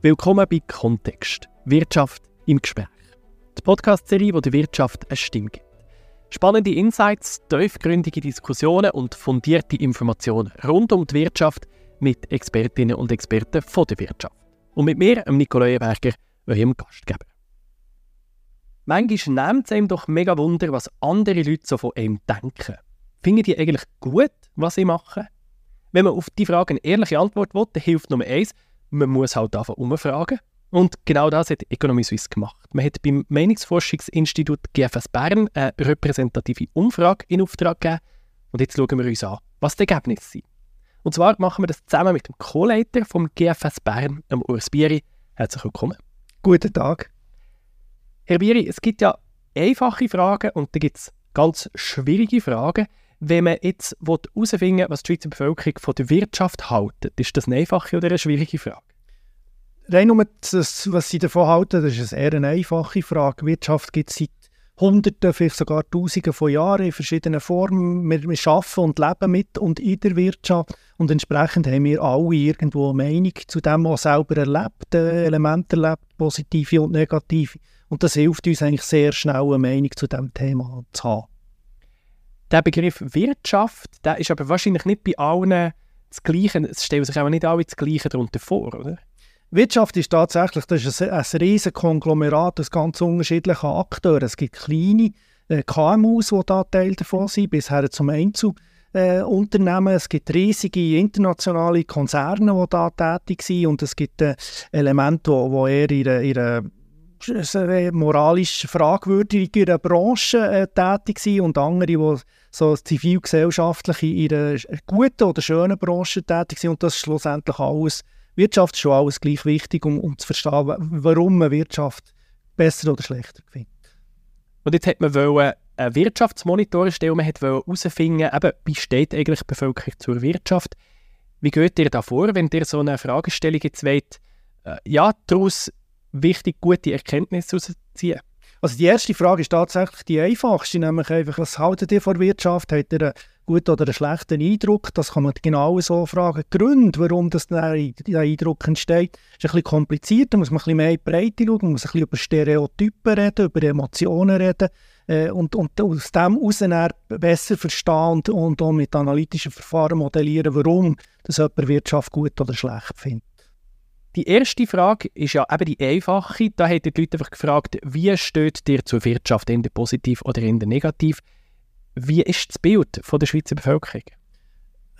Willkommen bei Kontext. Wirtschaft im Gespräch. Die Podcast-Serie, die der Wirtschaft eine Stimme gibt. Spannende Insights, tiefgründige Diskussionen und fundierte Informationen rund um die Wirtschaft mit Expertinnen und Experten von der Wirtschaft. Und mit mir, Nikolai Berger, eurem Gastgeber. Manchmal nimmt es einem doch mega Wunder, was andere Leute so von einem denken. Finden die eigentlich gut, was sie machen? Wenn man auf die Frage eine ehrliche Antwort will, dann hilft Nummer eins, man muss halt einfach umfragen. Und genau das hat Economy Suisse gemacht. Man hat beim Meinungsforschungsinstitut GFS Bern eine repräsentative Umfrage in Auftrag gegeben. Und jetzt schauen wir uns an, was die Ergebnisse sind. Und zwar machen wir das zusammen mit dem Co-Leiter vom GFS Bern, dem Urs Bieri. Herzlich willkommen. Guten Tag. Herr Bieri, es gibt ja einfache Fragen und dann gibt es ganz schwierige Fragen. Wenn man jetzt herausfinden will, was die Schweizer Bevölkerung von der Wirtschaft hält, ist das eine einfache oder eine schwierige Frage? Rein um das, was Sie davon halten, das ist eine eher eine einfache Frage. Wirtschaft gibt es seit Hunderten, vielleicht sogar Tausenden von Jahren in verschiedenen Formen. Wir, wir arbeiten und leben mit und in der Wirtschaft und entsprechend haben wir alle irgendwo eine Meinung zu dem, was selber erlebt, äh, Elemente erlebt, positive und negative. Und das hilft uns eigentlich sehr schnell, eine Meinung zu diesem Thema zu haben. Der Begriff Wirtschaft, der ist aber wahrscheinlich nicht bei allen das Gleiche, es stellen sich auch nicht alle das Gleiche darunter vor, oder? Wirtschaft ist tatsächlich das ist ein, ein riesiges Konglomerat aus ganz unterschiedlichen Akteuren. Es gibt kleine äh, KMUs, die da Teil davon sind, bis her zum Einzelunternehmen. Äh, es gibt riesige internationale Konzerne, die da tätig sind und es gibt äh, Elemente, die eher in ihrer moralisch fragwürdiger Branche äh, tätig sind und andere, die so zivilgesellschaftlich in einer guten oder schönen Branche tätig sind und das ist schlussendlich alles, Wirtschaft ist schon alles gleich wichtig, um, um zu verstehen, warum man Wirtschaft besser oder schlechter findet. Und jetzt hat man wollen, einen Wirtschaftsmonitor erstellen, man wollte herausfinden, wie steht eigentlich die Bevölkerung zur Wirtschaft. Wie geht ihr da vor, wenn ihr so eine Fragestellung jetzt wollt, äh, ja, daraus wichtig, gute Erkenntnisse herausziehen? Also die erste Frage ist tatsächlich die einfachste, nämlich einfach, was haltet ihr von Wirtschaft? Habt ihr einen guten oder einen schlechten Eindruck? Das kann man genau so fragen. Die Gründe, warum das der, Eindruck entsteht, ist ein bisschen kompliziert. Da muss man ein bisschen mehr in die Breite schauen, man muss ein bisschen über Stereotypen reden, über Emotionen reden äh, und, und aus dem heraus besser verstehen und, und auch mit analytischen Verfahren modellieren, warum das jemand Wirtschaft gut oder schlecht findet. Die erste Frage ist ja eben die einfache. Da haben die Leute einfach gefragt, wie steht dir zur Wirtschaft, in der positiv oder in der negativ? Wie ist das Bild von der Schweizer Bevölkerung?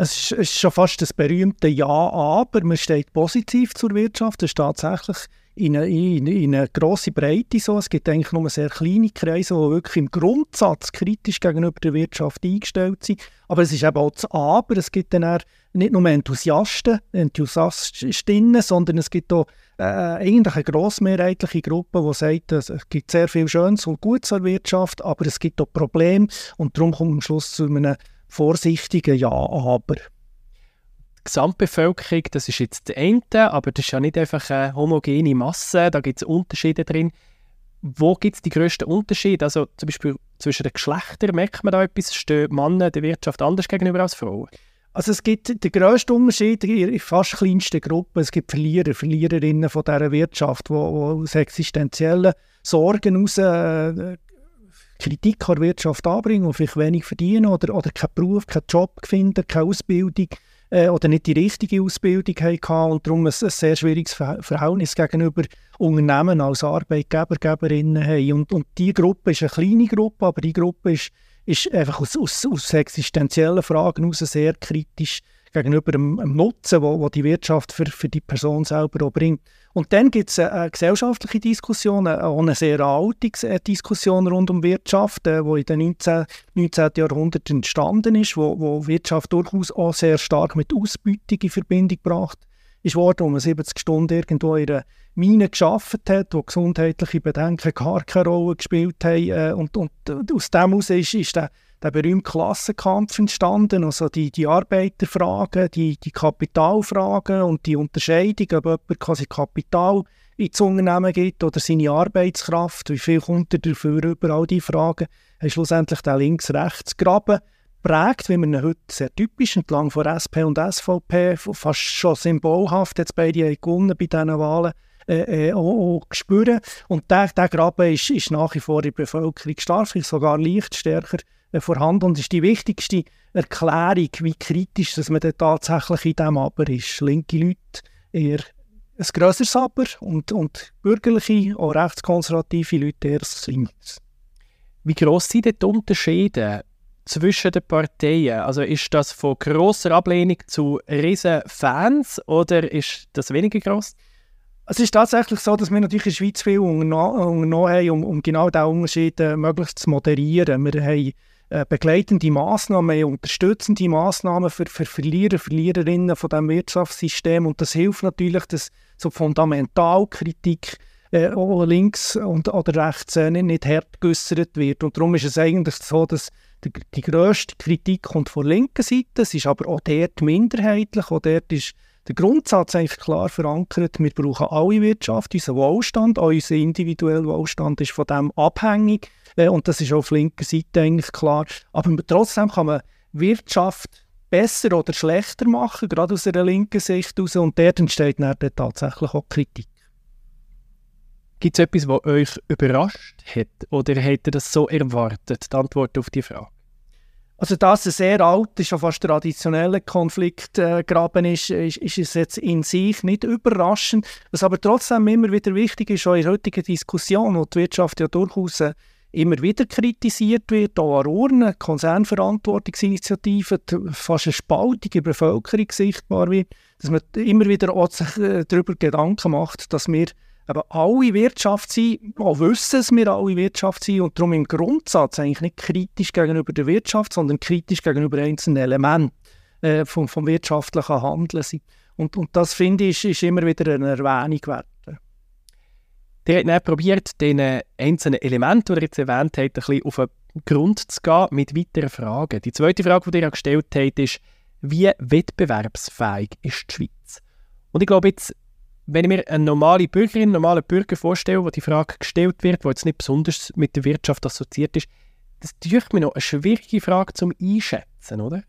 Es ist, schon fast das berühmte Ja, aber man steht positiv zur Wirtschaft. Das ist tatsächlich in eine, in, in eine grosse Breite so. Es gibt eigentlich nur sehr kleine Kreise, die wirklich im Grundsatz kritisch gegenüber der Wirtschaft eingestellt sind. Aber es ist eben auch das Aber. Es gibt dann auch nicht nur Enthusiasten, Enthusiastinnen, sondern es gibt auch äh, eigentlich eine grossmehrheitliche Gruppe, die sagt, es gibt sehr viel Schönes und Gutes an Wirtschaft, aber es gibt auch Probleme und darum kommt am Schluss zu einem vorsichtigen Ja, aber. Gesamtbevölkerung, das ist jetzt der eine, aber das ist ja nicht einfach eine homogene Masse, da gibt es Unterschiede drin. Wo gibt es die grössten Unterschiede? Also zum Beispiel zwischen den Geschlechtern, merkt man da etwas? Stehen Männer der Wirtschaft anders gegenüber als Frauen? Also es gibt den grössten Unterschied in fast kleinsten Gruppen. Es gibt Verlierer, Verliererinnen von dieser Wirtschaft, die, aus existenziellen Sorgen heraus äh, Kritik an der Wirtschaft anbringen und vielleicht wenig verdienen oder, oder keinen Beruf, keinen Job finden, keine Ausbildung äh, oder nicht die richtige Ausbildung hatten und darum ein, ein sehr schwieriges Verhältnis gegenüber Unternehmen als Arbeitgeber, Geberinnen haben. Und, und die Gruppe ist eine kleine Gruppe, aber die Gruppe ist, ist einfach aus, aus, aus existenziellen Fragen heraus sehr kritisch gegenüber dem, dem Nutzen, wo, wo die Wirtschaft für, für die Person selber auch bringt. Und dann gibt es eine, eine, gesellschaftliche Diskussion, auch eine sehr alte Diskussion rund um Wirtschaft, die äh, in den 19. 19. Jahrhundert entstanden ist, wo, wo Wirtschaft durchaus auch sehr stark mit Ausbeutung in Verbindung gebracht ist worden, wo man 70 Stunden irgendwo in einer Mine geschafft hat, wo gesundheitliche Bedenken gar keine Rolle gespielt haben. Äh, und, und aus dem heraus ist, ist der der berühmte Klassenkampf entstanden, also die, die Arbeiterfragen, die, die Kapitalfragen und die Unterscheidung, ob jemand quasi Kapital ins Unternehmen gibt oder seine Arbeitskraft, wie viel kommt er dafür über, all diese Fragen, haben schlussendlich den Links-Rechts-Graben prägt, wie man ihn heute sehr typisch entlang von SP und SVP, fast schon symbolhaft, jetzt beide gewonnen bei diesen Wahlen, äh, äh, auch, auch spüren. Und der, der Graben ist, ist nach wie vor in der Bevölkerung stark, sogar leicht stärker äh, vorhanden und ist die wichtigste Erklärung, wie kritisch dass man tatsächlich in diesem Aber ist. Linke Leute eher ein grösseres Aber und, und bürgerliche, auch rechtskonservative Leute eher ein kleines. Wie gross sind die Unterschiede zwischen den Parteien? Also ist das von grosser Ablehnung zu riesen Fans oder ist das weniger gross? Es ist tatsächlich so, dass wir natürlich in der Schweiz viel unternommen haben, um, um genau diesen Unterschied äh, möglichst zu moderieren. Wir haben äh, begleitende Massnahmen, unterstützende Massnahmen für, für Verlierer, Verliererinnen von diesem Wirtschaftssystem. Und das hilft natürlich, dass so Fundamentalkritik äh, auch links und, oder rechts äh, nicht, nicht hart geäussert wird. Und darum ist es eigentlich so, dass die, die grösste Kritik kommt von der linken Seite, es ist aber auch dort minderheitlich, auch dort ist der Grundsatz eigentlich klar verankert, wir brauchen alle Wirtschaft, unser Wohlstand, auch unser individueller Wohlstand ist von dem abhängig äh, und das ist auf linker Seite eigentlich klar. Aber trotzdem kann man Wirtschaft besser oder schlechter machen, gerade aus einer linken Sicht heraus und dort entsteht dann tatsächlich auch Kritik. Gibt es etwas, was euch überrascht hat oder hättet ihr das so erwartet, die Antwort auf die Frage? Also, dass ein sehr alt, schon fast traditioneller Konfliktgraben äh, ist, ist, ist es jetzt in sich nicht überraschend. Was aber trotzdem immer wieder wichtig ist, auch in der heutigen Diskussion, wo die Wirtschaft ja durchaus äh, immer wieder kritisiert wird, auch an Urnen, Konzernverantwortungsinitiativen, fast eine Spaltung in der Bevölkerung sichtbar wird, dass man immer wieder auch sich äh, darüber Gedanken macht, dass wir eben alle Wirtschaft sind, auch wissen, dass wir alle Wirtschaft sind und darum im Grundsatz eigentlich nicht kritisch gegenüber der Wirtschaft, sondern kritisch gegenüber einzelnen Elementen äh, vom, vom wirtschaftlichen Handeln sind. Und, und das finde ich ist, immer wieder eine Erwähnung wert. Der hat dann probiert, den einzelnen Elementen, die er jetzt erwähnt hat, ein bisschen auf den Grund zu gehen mit weiteren Fragen. Die zweite Frage, die er gestellt hat, ist, wie wettbewerbsfähig ist die Schweiz? Und ich glaube jetzt, wenn ich mir eine normale Bürgerin, einen normalen Bürger vorstelle, wo die Frage gestellt wird, die jetzt nicht besonders mit der Wirtschaft assoziiert ist, das ist mir noch eine schwierige Frage zum Einschätzen, oder?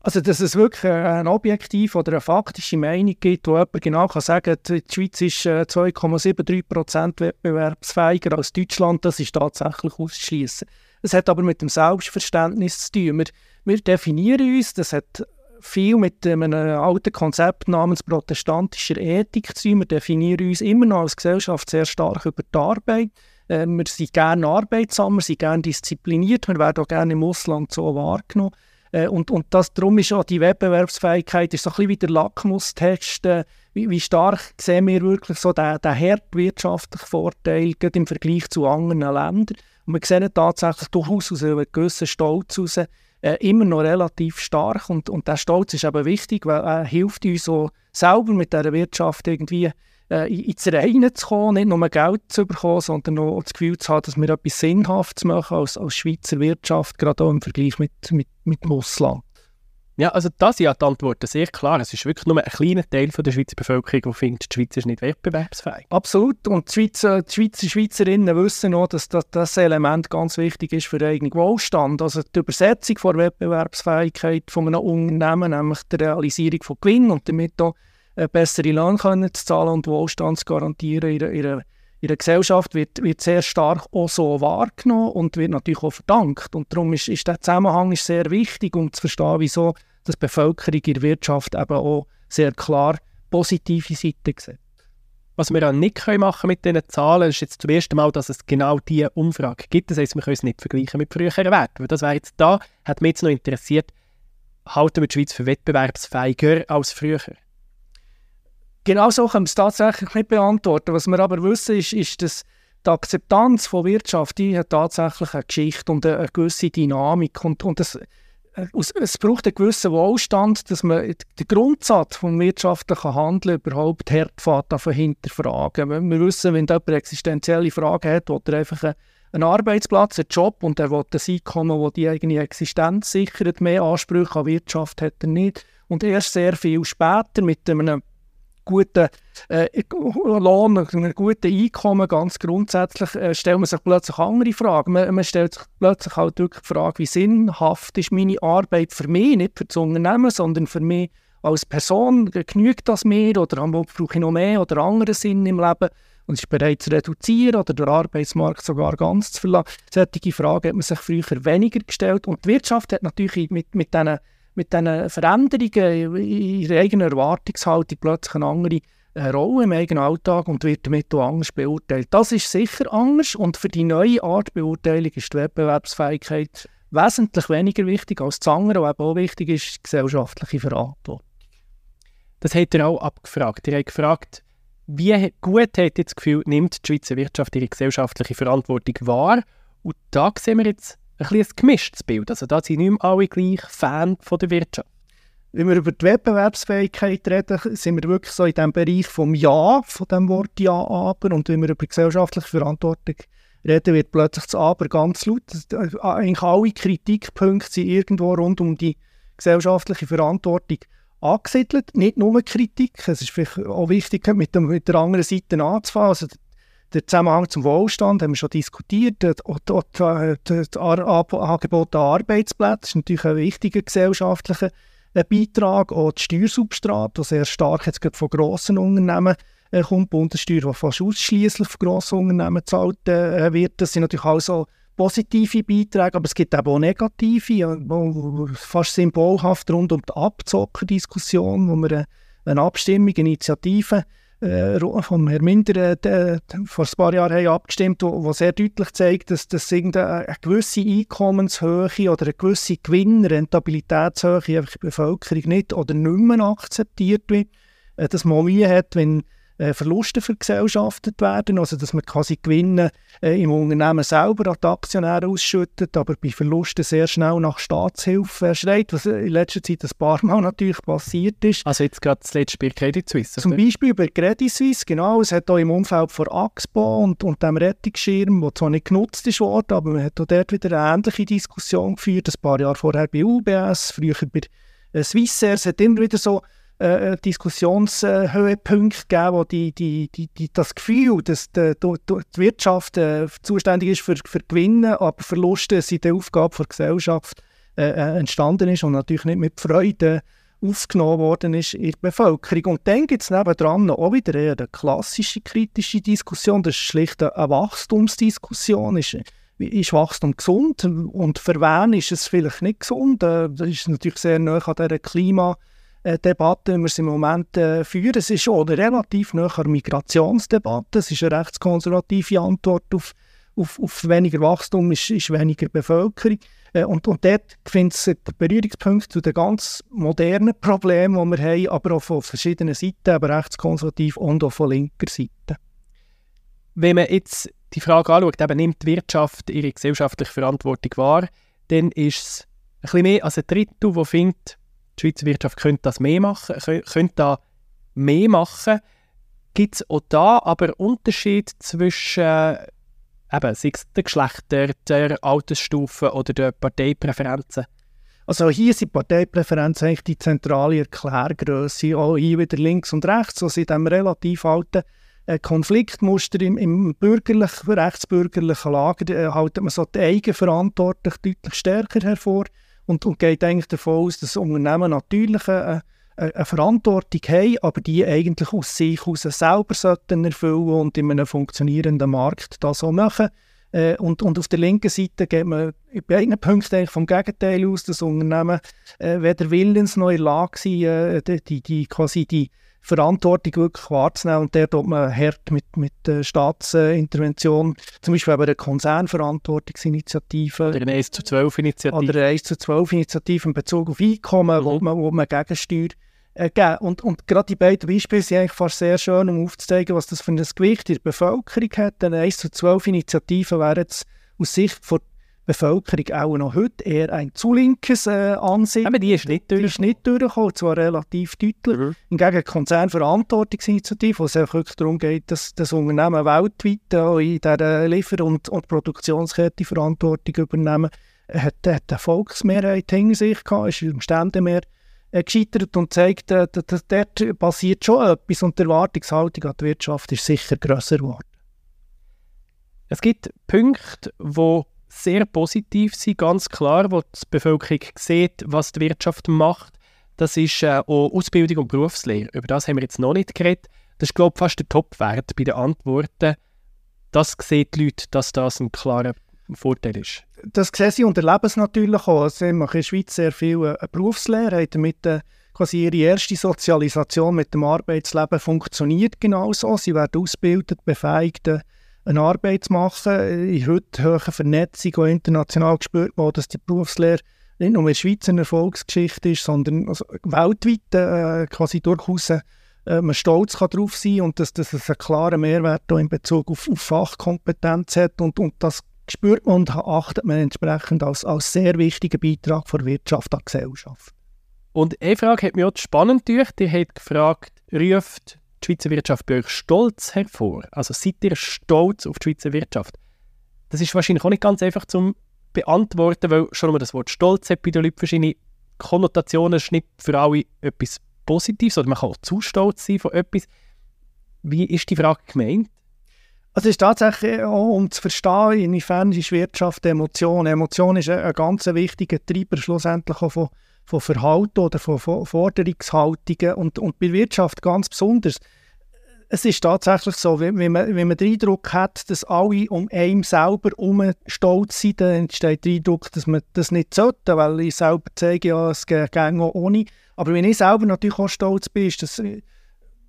Also, dass es wirklich eine objektive oder eine faktische Meinung gibt, wo jemand genau kann sagen kann, die Schweiz ist 2,73% äh, wettbewerbsfähiger als Deutschland, das ist tatsächlich auszuschließen. Es hat aber mit dem Selbstverständnis zu tun. Wir, wir definieren uns, das hat viel mit einem alten Konzept namens protestantischer Ethik zu tun. Wir definieren uns immer noch als Gesellschaft sehr stark über die Arbeit. Äh, wir sind gerne arbeitsam, wir sind gerne diszipliniert, wir werden auch gerne im Ausland so wahrgenommen. Äh, und, und das, darum ist auch die Wettbewerbsfähigkeit ist so ein bisschen wie der Lackmustest, äh, wie, wie, stark sehen wir wirklich so den, den wirtschaftlichen Vorteil im Vergleich zu anderen Ländern. Und wir sehen tatsächlich durchaus aus einem gewissen Stolz heraus, äh, immer noch relativ stark und, und der Stolz ist eben wichtig, weil er hilft uns so selber mit dieser Wirtschaft irgendwie äh, ins Reine zu kommen, nicht nur Geld zu bekommen, sondern auch das Gefühl zu haben, dass wir etwas Sinnhaftes machen als, als Schweizer Wirtschaft, gerade auch im Vergleich mit, mit, mit Russland. Ja, also das ja die Antworten sehr klar. Es ist wirklich nur ein kleiner Teil von der Schweizer Bevölkerung, der findet, die Schweiz ist nicht wettbewerbsfähig. Absolut. Und die Schweizer, die Schweizer Schweizerinnen wissen auch, dass das, das Element ganz wichtig ist für den eigenen Wohlstand. Also die Übersetzung von Wettbewerbsfähigkeit von einem Unternehmen, nämlich die Realisierung von Gewinn und damit auch bessere Löhne können zu zahlen und Wohlstand zu garantieren in ihrer, ihrer Gesellschaft, wird, wird sehr stark auch so wahrgenommen und wird natürlich auch verdankt. Und darum ist, ist der Zusammenhang ist sehr wichtig, um zu verstehen, wieso die Bevölkerung in der Wirtschaft eben auch sehr klar positive Seiten sieht. Was wir auch nicht machen können mit diesen Zahlen, ist jetzt zum ersten Mal, dass es genau diese Umfrage gibt. Das heisst, wir können es nicht vergleichen mit früheren Werten. Weil das wäre jetzt da, hat mich jetzt noch interessiert, halten wir die Schweiz für wettbewerbsfähiger als früher? Genau so können wir es tatsächlich nicht beantworten. Was wir aber wissen, ist, ist dass die Akzeptanz von Wirtschaft die hat tatsächlich eine Geschichte und eine, gewisse Dynamik. Und, und das, es braucht einen gewissen Wohlstand, dass man den Grundsatz des wirtschaftlichen Handeln überhaupt hart hinterfragen. Wir wissen, wenn jemand existenzielle Fragen hat, will er einfach einen Arbeitsplatz, einen Job und er will ein Einkommen, das die eigene Existenz sichert. Mehr Ansprüche an Wirtschaft hat er nicht. Und erst sehr viel später mit einem guten äh, Lohn, einem guten Einkommen, ganz grundsätzlich, äh, stellt man sich plötzlich andere Fragen. Man, man, stellt sich plötzlich halt wirklich die Frage, wie sinnhaft ist meine Arbeit für mich, nicht für das Unternehmen, sondern für mich als Person. Genügt das mir oder brauche ich noch mehr oder anderen Sinn im Leben? und ist bereit zu reduzieren oder den Arbeitsmarkt sogar ganz zu verlassen. Solche Fragen hat man sich früher weniger gestellt und die Wirtschaft hat natürlich mit, mit diesen mit diesen Veränderungen in ihrer eigenen Erwartungshaltung plötzlich eine andere äh, Rolle im eigenen Alltag und wird damit auch anders beurteilt. Das ist sicher anders und für die neue Art Beurteilung ist die Wettbewerbsfähigkeit wesentlich weniger wichtig als das andere, was auch wichtig ist, die gesellschaftliche Verantwortung. Das hat er auch abgefragt. Er hat gefragt, wie gut hat das Gefühl, nimmt die Schweizer Wirtschaft ihre gesellschaftliche Verantwortung wahr? Und da sehen wir jetzt ein, ein gemischtes Bild. Also da sind nicht mehr alle gleich Fan von der Wirtschaft. Wenn wir über die Wettbewerbsfähigkeit reden, sind wir wirklich so in dem Bereich vom Ja, von dem Wort Ja, aber. Und wenn wir über gesellschaftliche Verantwortung reden, wird plötzlich das Aber ganz laut. Eigentlich alle Kritikpunkte sind irgendwo rund um die gesellschaftliche Verantwortung angesiedelt. Nicht nur Kritik, es ist vielleicht auch wichtig, mit, dem, mit der anderen Seite anzufangen. Also der Zusammenhang zum Wohlstand haben wir schon diskutiert. Das Angebot an Arbeitsplätzen ist natürlich ein wichtiger gesellschaftlicher äh, Beitrag. Auch das Steuersubstrat, das sehr stark jetzt von grossen Unternehmen äh, kommt, Bundessteuer, die fast ausschließlich von grossen Unternehmen gezahlt äh, wird. Das sind natürlich auch so positive Beiträge, aber es gibt auch negative, fast symbolhaft rund um die Abzockerdiskussion, wo wir eine, eine Abstimmung, eine Initiative äh, von Herrn Minder äh, vor ein paar Jahren haben abgestimmt wo, wo sehr deutlich zeigt, dass, dass eine gewisse Einkommenshöhe oder eine gewisse Gewinnrentabilitätshöhe einfach die Bevölkerung nicht oder nicht mehr akzeptiert wird. Äh, dass man Mühe hat, wenn Verluste vergesellschaftet werden, also dass man quasi Gewinne äh, im Unternehmen selber an die Aktionäre ausschüttet, aber bei Verlusten sehr schnell nach Staatshilfe äh, schreit, was in letzter Zeit ein paar Mal natürlich passiert ist. Also jetzt gerade das letzte bei Credit Suisse? Zum Beispiel bei Credit Suisse, genau. Es hat auch im Umfeld von Axpo und, und dem Rettungsschirm, der zwar nicht genutzt ist worden, aber man hat auch dort wieder eine ähnliche Diskussion geführt, ein paar Jahre vorher bei UBS, früher bei äh, Swissair. Es hat immer wieder so äh, äh, Diskussionshöhepunkte gegeben, wo die, die, die, die, das Gefühl, dass die, die Wirtschaft äh, zuständig ist für, für Gewinne, aber Verluste sind die Aufgabe der Gesellschaft äh, äh, entstanden ist und natürlich nicht mit Freude aufgenommen worden ist in der Bevölkerung. Und dann gibt es nebendran auch wieder eher eine klassische kritische Diskussion, das ist schlicht eine Wachstumsdiskussion. Ist, ist Wachstum gesund und für wen ist es vielleicht nicht gesund? Das ist natürlich sehr nah an dieser Klima- Debatte, die wir im Moment äh, führen. Es ist schon relativ nach der Migrationsdebatte. Es ist eine rechtskonservative Antwort auf, auf, auf weniger Wachstum, ist, ist weniger Bevölkerung. Äh, und, und dort es Berührungspunkte zu den ganz modernen Problemen, die wir haben, aber auch von verschiedenen Seiten, aber rechtskonservativ und auch von linker Seite. Wenn man jetzt die Frage anschaut, eben nimmt die Wirtschaft ihre gesellschaftliche Verantwortung wahr, dann ist es ein bisschen mehr als ein Drittel, der findet, die Schweizer Wirtschaft könnte das mehr machen, könnte da mehr machen. Gibt es auch da aber Unterschied zwischen äh, eben, sei es den Geschlechtern, der Altersstufe oder den Parteipräferenzen? Also hier sind Parteipräferenzen eigentlich die zentrale Erklärgröße, auch hier wieder links und rechts, also in diesem relativ alten äh, Konfliktmuster im, im bürgerlich, rechtsbürgerlichen Lager äh, haltet man so die Eigenverantwortung deutlich stärker hervor und, und geht eigentlich davon aus, dass Unternehmen natürlich eine, eine, Verantwortung haben, aber die eigentlich aus sich heraus selber sollten erfüllen und in einem funktionierenden Markt das auch machen. Äh, und, und auf der linken Seite geht man bei beiden Punkten vom Gegenteil aus, dass Unternehmen äh, weder willens noch in der Lage sind, äh, die, die, quasi die Verantwortung wirklich wahrzunehmen. Und der tut man hart mit, mit äh, Staatsintervention, zum Beispiel bei der Konzernverantwortungsinitiative. Oder eine 1 zu 12 Initiative. Oder eine 1 zu 12 Initiative in Bezug auf Einkommen, mhm. wo, man, wo man Gegensteuer äh. Und, und gerade die beiden Beispiele sind eigentlich fast sehr schön, um aufzuzeigen, was das für ein Gewicht in der Bevölkerung hat. Eine 1 zu 12 Initiative wäre jetzt aus Sicht von Bevölkerung auch noch heute eher ein zu linkes äh, Ansicht. Aber die ist nicht durchgekommen. Die ist nicht durchgekommen, zwar relativ deutlich. Mhm. Hingegen Konzernverantwortungsinitiative, wo es wirklich darum geht, dass das Unternehmen weltweit auch in dieser Liefer- und, und Produktionskette Verantwortung übernehmen, hat, hat eine Volksmehrheit hinter sich gehabt, ist im Ständemehr äh, gescheitert und zeigt, äh, dass dort passiert schon etwas und die Erwartungshaltung an die Wirtschaft ist sicher grösser geworden. Es gibt Punkte, die sehr positiv sind, ganz klar, wo die Bevölkerung sieht, was die Wirtschaft macht. Das ist äh, auch Ausbildung und Berufslehre. Über das haben wir jetzt noch nicht geredet. Das ist, glaube ich, fast der Topwert bei den Antworten. Das sehen die Leute, dass das ein klarer Vorteil ist. Das sehen sie und erleben es natürlich auch. Sie machen in der Schweiz sehr viel äh, Berufslehre, damit äh, quasi ihre erste Sozialisation mit dem Arbeitsleben funktioniert genauso. Sie werden ausgebildet, befähigt, äh, eine Arbeit zu machen. In heute hohen Vernetzung und international gespürt man, dass die Berufslehre nicht nur in der Schweiz eine Erfolgsgeschichte ist, sondern also weltweit äh, quasi durchaus äh, man stolz kann darauf sein und dass, dass es einen klaren Mehrwert in Bezug auf, auf Fachkompetenz hat und, und das spürt man und achtet man entsprechend als, als sehr wichtigen Beitrag der Wirtschaft die Gesellschaft. Und eine Frage hat mich auch spannend durch. Die hat gefragt, ruft die Schweizer Wirtschaft bei euch Stolz hervor? Also seid ihr stolz auf die Schweizer Wirtschaft? Das ist wahrscheinlich auch nicht ganz einfach zu beantworten, weil schon mal das Wort Stolz hat bei den Leuten verschiedene Konnotationen, nicht für alle etwas Positives oder man kann auch zu stolz sein von etwas. Wie ist die Frage gemeint? Also es ist tatsächlich auch, um zu verstehen, inwiefern ist Wirtschaft Emotion. Emotion ist ein, ein ganz wichtiger Treiber schlussendlich auch von, von Verhalten oder von, Forderungshaltungen und, und bei Wirtschaft ganz besonders. Es ist tatsächlich so, wenn, man, wenn man den Eindruck hat, dass alle um einen selber herum stolz sind, dann entsteht der Eindruck, dass man das nicht sollte, weil ich selber zeige, ja, es geht auch ohne. Aber wenn ich selber natürlich auch stolz bin, ist das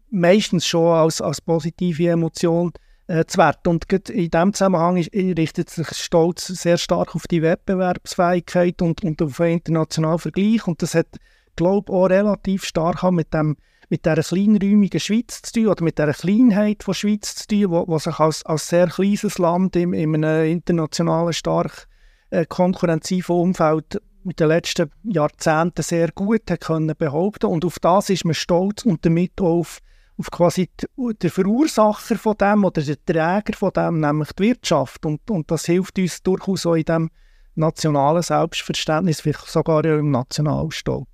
meistens schon als, als positive Emotion äh, zu werten. Und in diesem Zusammenhang ist, richtet sich Stolz sehr stark auf die Wettbewerbsfähigkeit und, und auf den internationalen Vergleich. Und das hat, glaube ich, auch relativ stark mit dem mit dieser kleinräumigen Schweiz zu tun oder mit dieser Kleinheit von Schweiz zu tun, wo, wo sich als, als sehr kleines Land in, in einem internationalen, stark äh, konkurrenziven Umfeld mit den letzten Jahrzehnten sehr gut hat können behaupten und auf das ist man stolz und damit auch auf auf quasi den Verursacher von dem oder den Träger von dem, nämlich die Wirtschaft. Und, und das hilft uns durchaus auch in dem nationalen Selbstverständnis, vielleicht sogar im nationalen Stolz.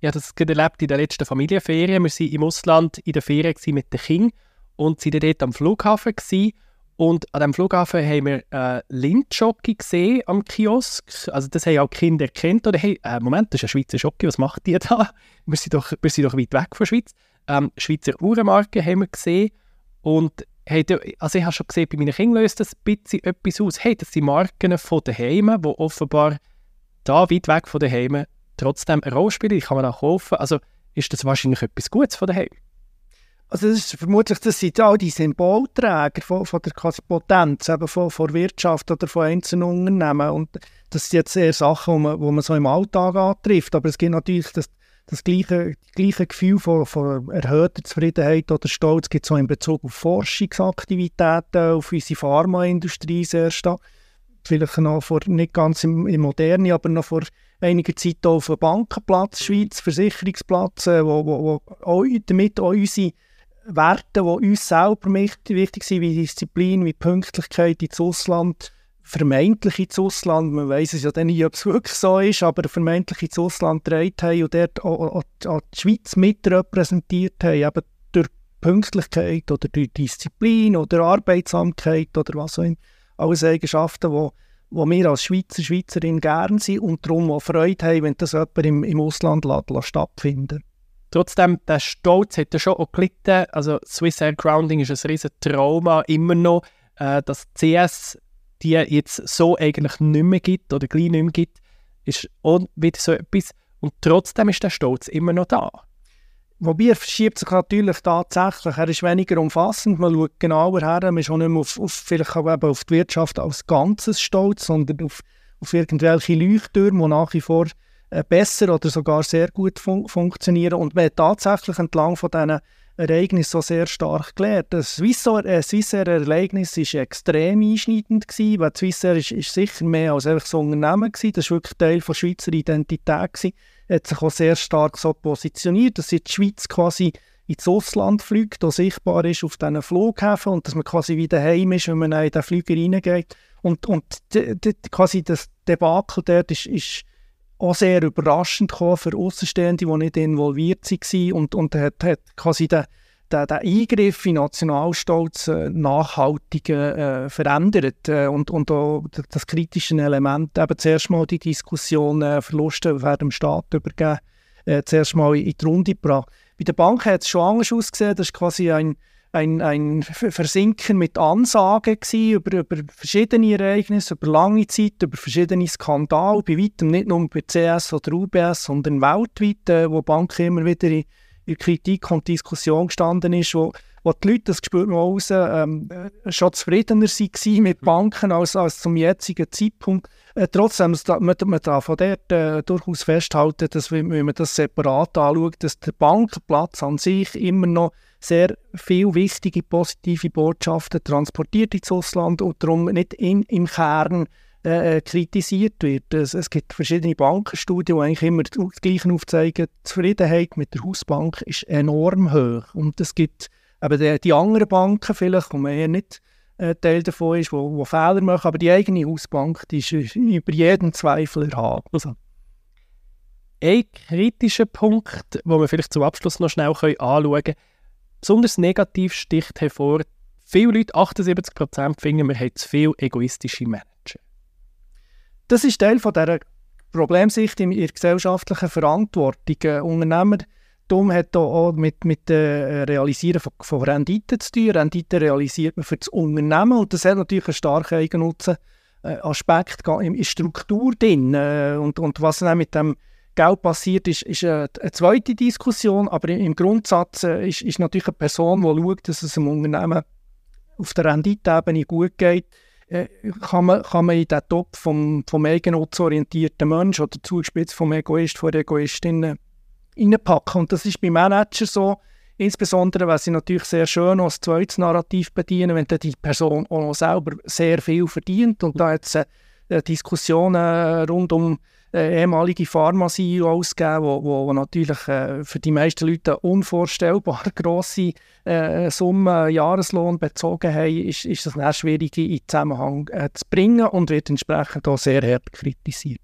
Ja, das erlebt in den letzten Familienferien. Wir waren im Ausland in der Ferien mit den Kindern und waren dort am Flughafen. Gewesen. Und an diesem Flughafen haben wir äh, Lindschocke gesehen am Kiosk. Also das haben auch Kinder erkannt. Oder hey, äh, Moment, das ist ein Schweizer Schocke, was macht die da? Wir sind doch, wir sind doch weit weg von der Schweiz ähm, Schweizer Uhrenmarken haben wir gesehen. Und hey, also ich habe schon gesehen, bei meinen Kindern löst das ein bisschen etwas aus. Hey, das sind Marken von daheim, die offenbar da weit weg von daheim trotzdem eine Rolle spielen. Die kann man auch kaufen. Also ist das wahrscheinlich etwas Gutes von daheim. Also das ist vermutlich, das sind all die Symbolträger von, von der Potenz, eben von, von Wirtschaft oder von einzelnen Unternehmen. Und das sind jetzt eher Sachen, die man, wo man so im Alltag antrifft. Aber es gibt natürlich das, das gleiche, gleiche Gefühl von, von erhöhter Zufriedenheit oder Stolz gibt es auch in Bezug auf Forschungsaktivitäten, auf unsere Pharmaindustrie sehr stark. Vielleicht noch vor, nicht ganz im, im Moderne, aber noch vor einiger Zeit auf dem Bankenplatz Schweiz, Versicherungsplatz, äh, wo, wo, wo auch damit auch unsere Werte, die uns selber wichtig sind, wie Disziplin, wie Pünktlichkeit ins Ausland, vermeintlich ins Ausland, man weiß es ja dann nicht, ob es wirklich so ist, aber vermeintlich ins Ausland getragen haben und dort auch, auch, die Schweiz mitrepräsentiert haben, eben durch Pünktlichkeit oder durch Disziplin oder Arbeitsamkeit oder was auch immer. Alles Eigenschaften, die wo wir als Schweizer, Schweizerin gern sind und darum auch Freude haben, wenn das jemand im, im Ausland stattfinden Trotzdem, der Stolz hat ja schon auch gelitten. Also Swiss Air Grounding ist ein riesen Trauma, immer noch. Äh, das CS die jetzt so eigentlich nicht mehr gibt oder gleich nicht mehr gibt, ist auch wieder so etwas. Und trotzdem ist der Stolz immer noch da. Wobei er verschiebt sich natürlich tatsächlich. Er ist weniger umfassend. Man schaut genauer her. Man ist auch nicht mehr auf, auf, vielleicht auch eben auf die Wirtschaft als Ganzes stolz, sondern auf, auf irgendwelche Leuchttürme, die nach wie vor äh, besser oder sogar sehr gut fun funktionieren. Und man hat tatsächlich entlang von diesen Ereignis so sehr stark gelernt. Das Swissair-Ereignis äh, war extrem einschneidend, gewesen, weil Swissair ist, ist sicher mehr als einfach so ein Unternehmen gewesen. Das war wirklich Teil der Schweizer Identität. Gewesen. hat sich auch sehr stark so positioniert, dass die Schweiz quasi ins Ausland fliegt, da sichtbar ist auf diesen Flughäfen und dass man quasi wieder heim ist, wenn man in den Flüger reingeht. Und, und quasi das Debakel dort ist, ist auch sehr überraschend gekommen für Außenstehende, die nicht involviert waren. Und, und hat, hat quasi den, den, den Eingriff in Nationalstolz äh, nachhaltig äh, verändert. Äh, und, und auch das kritische Element, eben zuerst mal die Diskussion äh, Verluste werden dem Staat übergeben, äh, zuerst mal in die Runde gebracht. Bei der Bank hat es schon anders ausgesehen, das ist quasi ein ein, ein Versinken mit Ansagen gewesen, über, über verschiedene Ereignisse, über lange Zeit, über verschiedene Skandale, bei weitem nicht nur bei CS oder UBS, sondern weltweit, äh, wo Banken immer wieder in, in Kritik und Diskussion gestanden ist, wo, wo die Leute, das spürt man raus, ähm, äh, schon zufriedener waren mit Banken als, als zum jetzigen Zeitpunkt. Äh, trotzdem muss man, man darf von dort äh, durchaus festhalten, dass wenn man das separat anschaut, dass der Bankenplatz an sich immer noch sehr viele wichtige, positive Botschaften transportiert ins Ausland und darum nicht in, im Kern äh, äh, kritisiert wird. Es, es, gibt verschiedene Bankenstudien, die eigentlich immer das Gleiche aufzeigen. Die Zufriedenheit mit der Hausbank ist enorm hoch. Und es gibt eben die, die anderen Banken vielleicht, wo man eher nicht äh, Teil davon ist, wo, wo Fehler machen, aber die eigene Hausbank die ist über jeden Zweifel erhaben. Also. Ein kritischer Punkt, den wir vielleicht zum Abschluss noch schnell anschauen können, Besonders negativ sticht hervor, viele Leute, 78%, finden, wir haben zu viele egoistische Manager. Das ist Teil von dieser Problemsicht in ihrer gesellschaftlichen Verantwortung. Ein Unternehmer Dumm hat auch mit, mit dem äh, Realisieren von, von Renditen zu tun. Rendite realisiert man für das Unternehmen und das hat natürlich einen starken Eigennutzen-Aspekt äh, in der Struktur drin. Äh, und, und was dann mit dem Geld passiert, ist, ist eine, eine, zweite Diskussion, aber im Grundsatz äh, ist, ist natürlich eine Person, die schaut, dass es einem Unternehmen auf der Renditeebene gut geht, äh, kann, man, kann man in den Topf vom, vom eigennutzorientierten Menschen oder zugespitzt vom Egoist, von der Egoistin reinpacken. Und das ist bei Managern so, insbesondere, weil sie natürlich sehr schön als zweites Narrativ bedienen, wenn dann die Person auch noch selber sehr viel verdient. Und da es äh, Diskussionen rund um äh, ehemalige Pharma-CEO ausgegeben, wo, wo, natürlich äh, für die meisten Leute unvorstellbar grosse äh, Summe Jahreslohn bezogen haben, ist, ist das dann schwierig in Zusammenhang äh, zu bringen und wird entsprechend auch sehr hart kritisiert.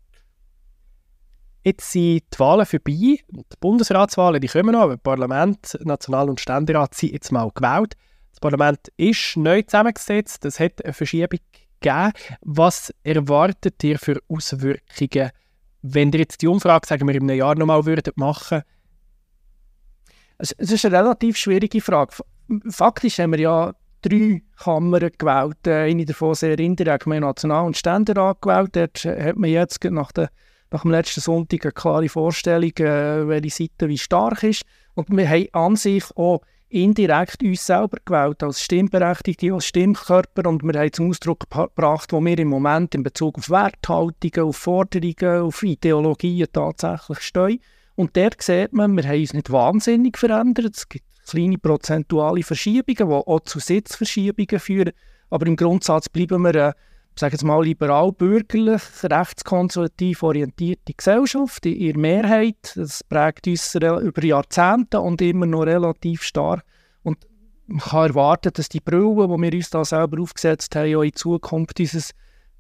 Jetzt sind die Wahlen vorbei. Die Bundesratswahlen die kommen noch, aber Parlament, National- und Ständerat sind jetzt mal gewählt. Das Parlament ist neu zusammengesetzt, es hat eine Verschiebung gegeben. Was erwartet ihr für Auswirkungen wenn ihr jetzt die Umfrage, sagen wir, in einem Jahr nochmal würdet machen es, es ist eine relativ schwierige Frage. Faktisch haben wir ja drei Kammern gewählt, äh, eine davon sehr indirekt, wir haben National- und Ständerat gewählt. Dort hat man jetzt nach, der, nach dem letzten Sonntag eine klare Vorstellung, äh, welche Seite wie stark ist. Und wir haben an sich auch indirekt uns selber gewählt als Stimmberechtigte, als Stimmkörper und wir haben zum Ausdruck gebracht, wo wir im Moment in Bezug auf Werthaltungen, auf Forderungen, auf Ideologien tatsächlich stehen. Und dort sieht man, wir haben uns nicht wahnsinnig verändert. Es gibt kleine prozentuale Verschiebungen, die auch zu Sitzverschiebungen führen. Aber im Grundsatz bleiben wir sagen wir mal, liberal-bürgerlich, rechtskonservativ orientierte Gesellschaft in ihrer Mehrheit. Das prägt uns über Jahrzehnte und immer noch relativ stark. Und man kann erwarten, dass die Brille, die wir uns da selber aufgesetzt haben, auch in Zukunft dieses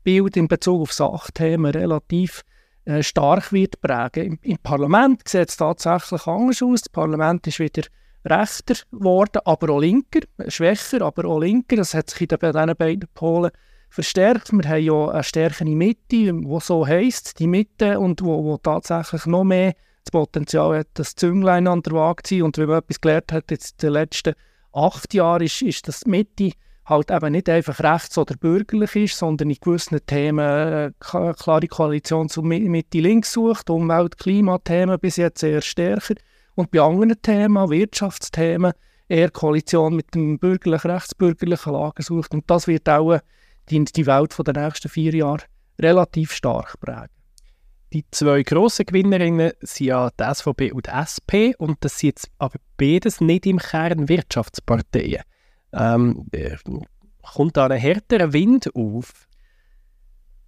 Bild in Bezug auf Sachthemen relativ äh, stark wird prägen. Im, Im, Parlament sieht es tatsächlich anders aus. Das Parlament ist wieder rechter geworden, aber auch linker, schwächer, aber auch linker. Das hat sich in diesen beiden Polen verstärkt. Wir haben ja eine stärkere Mitte, die so heisst, die Mitte, und wo, wo tatsächlich noch mehr das Potenzial hat, das Zünglein an der Waage zu sein. Und wenn man etwas gelernt hat jetzt in den letzten acht Jahren, ist, ist dass die Mitte halt eben nicht einfach rechts oder bürgerlich ist, sondern in gewissen Themen eine äh, klare Koalition zu Mitte-Links sucht, Umwelt-, Klimathemen bis jetzt eher stärker. Und bei anderen Themen, Wirtschaftsthemen, eher Koalition mit dem bürgerlich-rechtsbürgerlichen Lager sucht. Und das wird auch die, die Welt der nächsten vier Jahre relativ stark prägen. Die zwei grossen Gewinnerinnen sind ja die SVP und die SP und das sind jetzt aber beides nicht im Kern Wirtschaftsparteien. Ähm, äh, kommt da ein härterer Wind auf?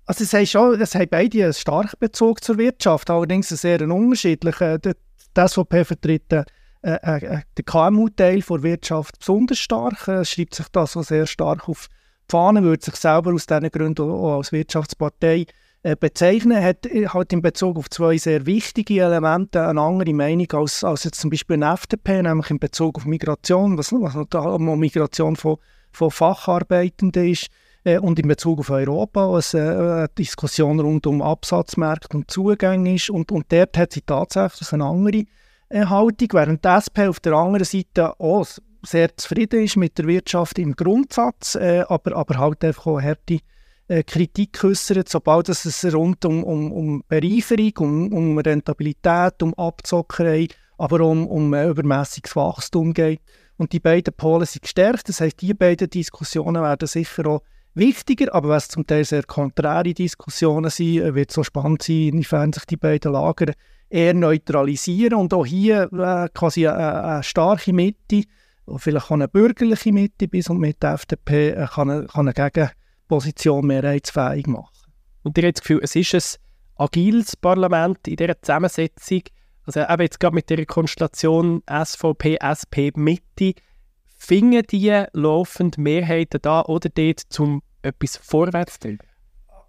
Also es haben, schon, es haben beide einen starken Bezug zur Wirtschaft, allerdings einen sehr unterschiedlichen. Die SVP vertritt äh, äh, den KMU-Teil der Wirtschaft besonders stark, äh, schreibt sich das so sehr stark auf die Fahne, würde sich selber aus diesen Gründen auch als Wirtschaftspartei äh, bezeichnen, hat halt in Bezug auf zwei sehr wichtige Elemente eine andere Meinung als, als jetzt zum Beispiel eine FDP, nämlich in Bezug auf Migration, was, was da Migration von, von Facharbeitenden ist, äh, und in Bezug auf Europa, was äh, eine Diskussion rund um Absatzmärkte und Zugänge ist. Und, und dort hat sie tatsächlich eine andere äh, Haltung, während die SP auf der anderen Seite auch sehr zufrieden ist mit der Wirtschaft im Grundsatz, äh, aber, aber halt einfach auch harte äh, Kritik äußert, sobald es rund um, um, um Bereicherung, um, um Rentabilität, um Abzockerei, aber um, um äh, übermäßiges Wachstum geht. Und die beiden Polen sind gestärkt. Das heißt, die beiden Diskussionen werden sicher auch wichtiger, aber was zum Teil sehr konträre Diskussionen sind, äh, wird so spannend sein, inwiefern sich die beiden Lager eher neutralisieren und auch hier äh, quasi eine, eine, starke Mitte, vielleicht auch eine bürgerliche Mitte bis und mit der FDP äh, kann, eine, kann eine Gegenposition mehrheitsfähig machen. Und ihr habt das Gefühl, es ist ein agiles Parlament in dieser Zusammensetzung, also eben jetzt gerade mit der Konstellation SVP, SP, Mitte, finden die laufend Mehrheiten da oder dort, um etwas vorwärts zu treiben?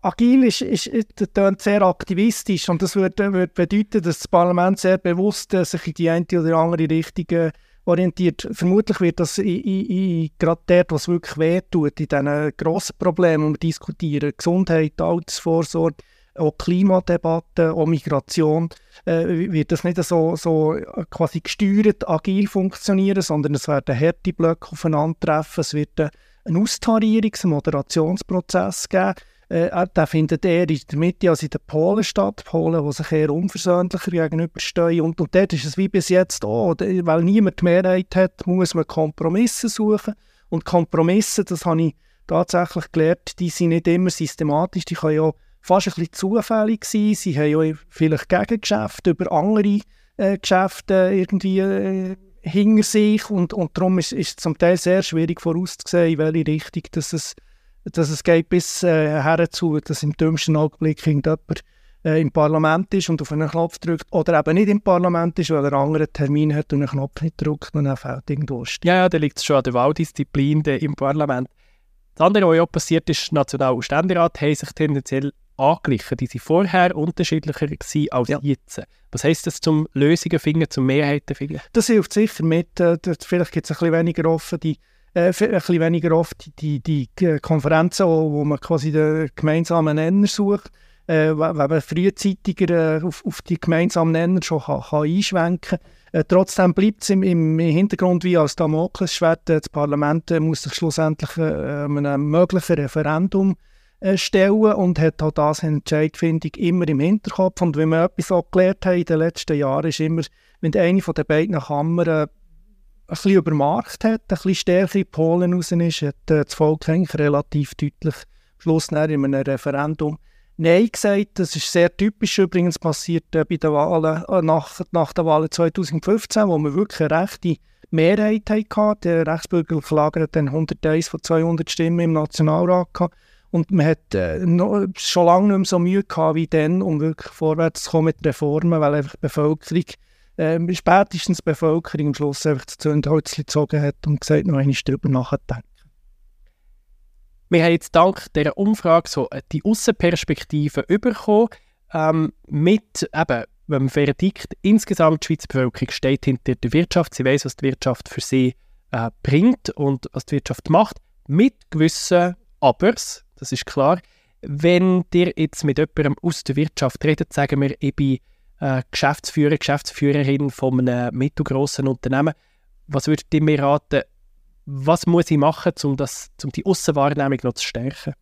Agil ist, ist, ist sehr aktivistisch und das würde, würde bedeuten, dass das Parlament sehr bewusst äh, sich in die eine oder andere Richtung äh, orientiert. Vermutlich wird das in, in, in, gerade dort, was wirklich wehtut, in diesen grossen Problemen, die wir diskutieren, Gesundheit, Altersvorsorge, auch Klimadebatte, auch Migration, äh, wird das nicht so, so quasi gesteuert, agil funktionieren, sondern es werden harte Blöcke aufeinandertreffen, es wird einen Austarierungs-, einen Moderationsprozess geben. Äh, der findet eher in der Mitte als in den Polen statt. Polen, die sich eher unversöhnlicher gegenüberstehen. Und, und dort ist es wie bis jetzt auch, weil niemand die Mehrheit hat, muss man Kompromisse suchen. Und Kompromisse, das habe ich tatsächlich gelernt, die sind nicht immer systematisch, die können ja fast ein bisschen zufällig sein. Sie haben ja vielleicht Gegengeschäfte über andere äh, Geschäfte irgendwie äh, hinter sich und, und darum ist, es zum Teil sehr schwierig vorauszusehen, in welche Richtung dass es, dass es geht bis äh, herzu, dass im dümmsten Augenblick irgendjemand äh, im Parlament ist und auf einen Knopf drückt oder eben nicht im Parlament ist, weil er einen anderen Termin hat und einen Knopf nicht drückt und dann fällt irgendwo Ja, ja, da liegt es schon an der Wahldisziplin im Parlament. Das andere, was ja passiert ist, National- und Ständerat haben sich tendenziell angeglichen. Die waren vorher unterschiedlicher als ja. jetzt. Was heisst das zum Lösungen finden, zum Mehrheiten finden? Das hilft sicher mit. Äh, vielleicht gibt es ein bisschen weniger offen die äh, ein bisschen weniger oft die, die, die Konferenzen, wo, man quasi den gemeinsamen Nenner sucht, äh, wenn man frühzeitiger äh, auf, auf die gemeinsamen Nenner schon kann, kann einschwenken kann. Äh, trotzdem bleibt es im, im, Hintergrund wie als Damoklesschwert, äh, das Parlament äh, muss sich schlussendlich äh, einem möglichen Referendum äh, stellen und hat auch das Entscheid, finde ich, immer im Hinterkopf. Und wenn wir etwas auch gelernt haben in den letzten Jahren, ist immer, wenn eine von den beiden Kammern ein bisschen übermarkt hat, ein bisschen stärker in Polen raus ist, hat äh, das Volk eigentlich relativ deutlich Schluss in einem Referendum Nein gesagt. Das ist sehr typisch übrigens passiert äh, bei den Wahlen, äh, nach, nach der Wahl 2015, wo wir wirklich eine rechte Mehrheit hatten. Der rechtsbürgerliche Lager hat dann 101 von 200 Stimmen im Nationalrat gehabt. Und man hat äh, noch, schon lange nicht mehr so Mühe gehabt wie dann, um wirklich vorwärts zu kommen mit Reformen, weil einfach die Bevölkerung, äh, spätestens die Bevölkerung am Schluss einfach das Zündholz gezogen hat und gesagt, noch einmal darüber nachdenken. Wir haben jetzt dank dieser Umfrage so äh, die Außenperspektive bekommen, ähm, mit eben, wenn man Verdikt, insgesamt die Schweizer Bevölkerung steht hinter der Wirtschaft, sie weiß, was die Wirtschaft für sie äh, bringt und was die Wirtschaft macht, mit gewissen Abers, das ist klar. Wenn ihr jetzt mit jemandem aus der Wirtschaft redet, sagen wir, ich bin äh, Geschäftsführer, Geschäftsführerin von einem mittelgroßen Unternehmen, was würdet ihr mir raten, was muss ich machen, um, das, um die Aussenwahrnehmung noch zu stärken?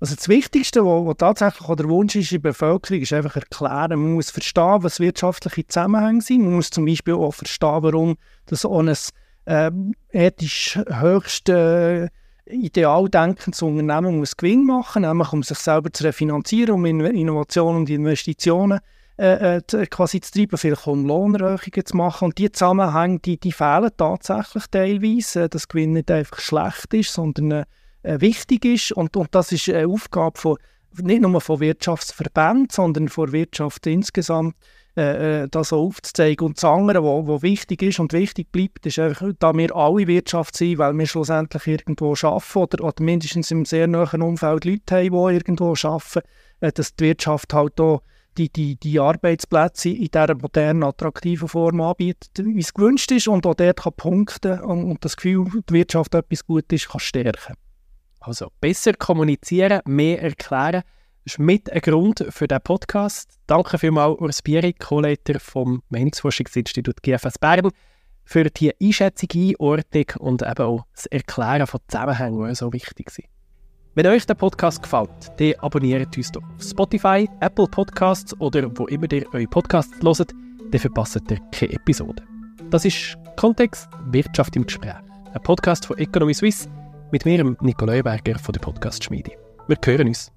Also das Wichtigste, was tatsächlich der Wunsch ist in der Bevölkerung, ist einfach erklären. Man muss verstehen, was wirtschaftliche Zusammenhänge sind. Man muss zum Beispiel auch verstehen, warum das ein äh, ethisch höchst äh, idealdenkendes Unternehmen muss Gewinn machen, nämlich um sich selber zu refinanzieren, um Innovation und Investitionen äh, äh quasi zu treiben, vielleicht um Lohnerhöhungen zu machen. Und diese Zusammenhänge, die, die fehlen tatsächlich teilweise, äh, dass Gewinn nicht einfach schlecht ist, sondern äh, äh, wichtig ist. Und, und das ist eine Aufgabe von, nicht nur von Wirtschaftsverbänden, sondern von Wirtschaft insgesamt, äh, das aufzuzeigen. Und das andere, was wichtig ist und wichtig bleibt, ist einfach, da wir alle Wirtschaft sind, weil wir schlussendlich irgendwo arbeiten oder, oder mindestens im sehr nahen Umfeld Leute haben, die irgendwo arbeiten, dass die Wirtschaft halt auch die, die, die Arbeitsplätze in dieser modernen, attraktiven Form anbietet, wie es gewünscht ist und auch dort kann punkten und, und das Gefühl, die Wirtschaft etwas Gutes ist, kann stärken. Also besser kommunizieren, mehr erklären, ist mit ein Grund für diesen Podcast. Danke vielmals, Urs Bieri, Co-Leiter vom Meinungsforschungsinstitut GFS Bern, für die Einschätzung, Einordnung und eben auch das Erklären von Zusammenhängen, die so wichtig sind. Wenn euch der Podcast gefällt, dann abonniert uns doch auf Spotify, Apple Podcasts oder wo immer ihr eure Podcasts hört, dann verpasst ihr keine Episode. Das ist Kontext Wirtschaft im Gespräch, ein Podcast von Economy Suisse mit mir, Nico Leuberger von der Podcast Schmiede. Wir hören uns.